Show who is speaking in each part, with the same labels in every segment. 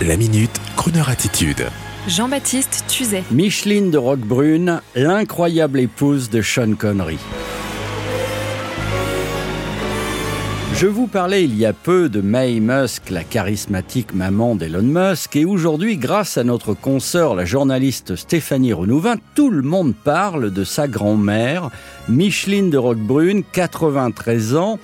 Speaker 1: La minute, Kroneur attitude.
Speaker 2: Jean-Baptiste Tuzet.
Speaker 3: Micheline de Roquebrune, l'incroyable épouse de Sean Connery. Je vous parlais il y a peu de May Musk, la charismatique maman d'Elon Musk, et aujourd'hui, grâce à notre consoeur, la journaliste Stéphanie Renouvin, tout le monde parle de sa grand-mère, Micheline de Roquebrune, 93 ans,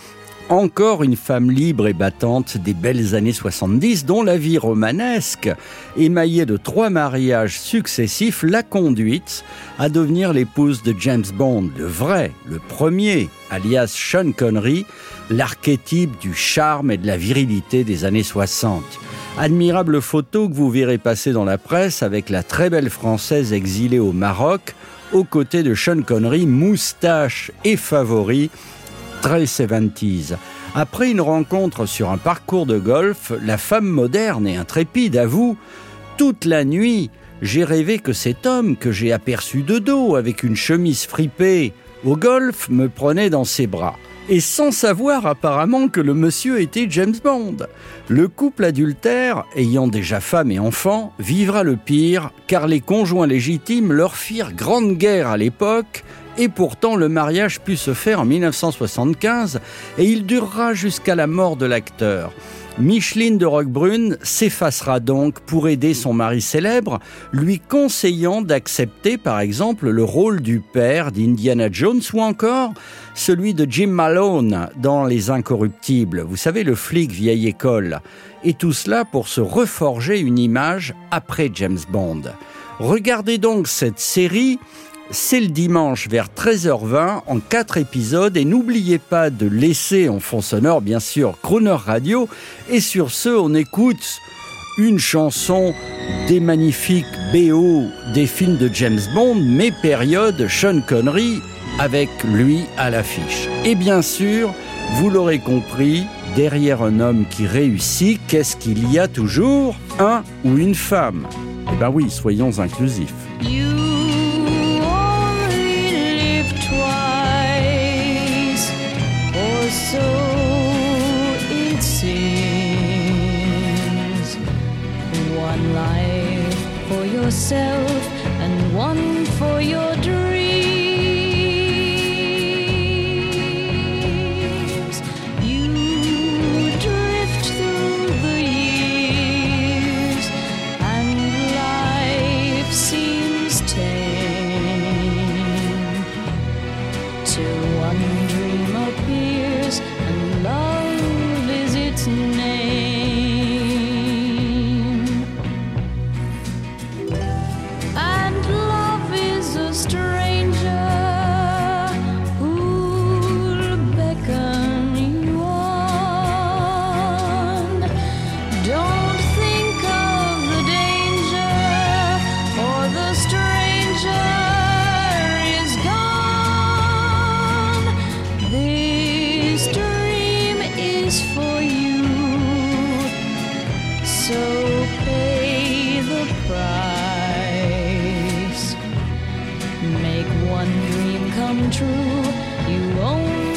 Speaker 3: encore une femme libre et battante des belles années 70 dont la vie romanesque, émaillée de trois mariages successifs, l'a conduite à devenir l'épouse de James Bond, le vrai, le premier, alias Sean Connery, l'archétype du charme et de la virilité des années 60. Admirable photo que vous verrez passer dans la presse avec la très belle française exilée au Maroc, aux côtés de Sean Connery, moustache et favori, très 70s. Après une rencontre sur un parcours de golf, la femme moderne et intrépide avoue Toute la nuit, j'ai rêvé que cet homme que j'ai aperçu de dos avec une chemise fripée au golf me prenait dans ses bras. Et sans savoir apparemment que le monsieur était James Bond. Le couple adultère, ayant déjà femme et enfant, vivra le pire, car les conjoints légitimes leur firent grande guerre à l'époque et pourtant, le mariage put se faire en 1975 et il durera jusqu'à la mort de l'acteur. Micheline de Roquebrune s'effacera donc pour aider son mari célèbre, lui conseillant d'accepter par exemple le rôle du père d'Indiana Jones ou encore celui de Jim Malone dans Les Incorruptibles, vous savez le flic vieille école. Et tout cela pour se reforger une image après James Bond. Regardez donc cette série c'est le dimanche vers 13h20 en 4 épisodes et n'oubliez pas de laisser en fond sonore bien sûr Croner Radio et sur ce on écoute une chanson des magnifiques BO des films de James Bond mais période Sean Connery avec lui à l'affiche. Et bien sûr, vous l'aurez compris, derrière un homme qui réussit, qu'est-ce qu'il y a toujours? Un ou une femme? Eh ben oui, soyons inclusifs.
Speaker 4: Life for yourself and one for your dreams. True, You only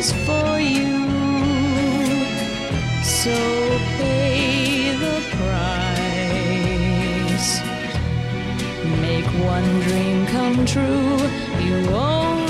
Speaker 4: is for you, so pay the price. Make one dream come true. You only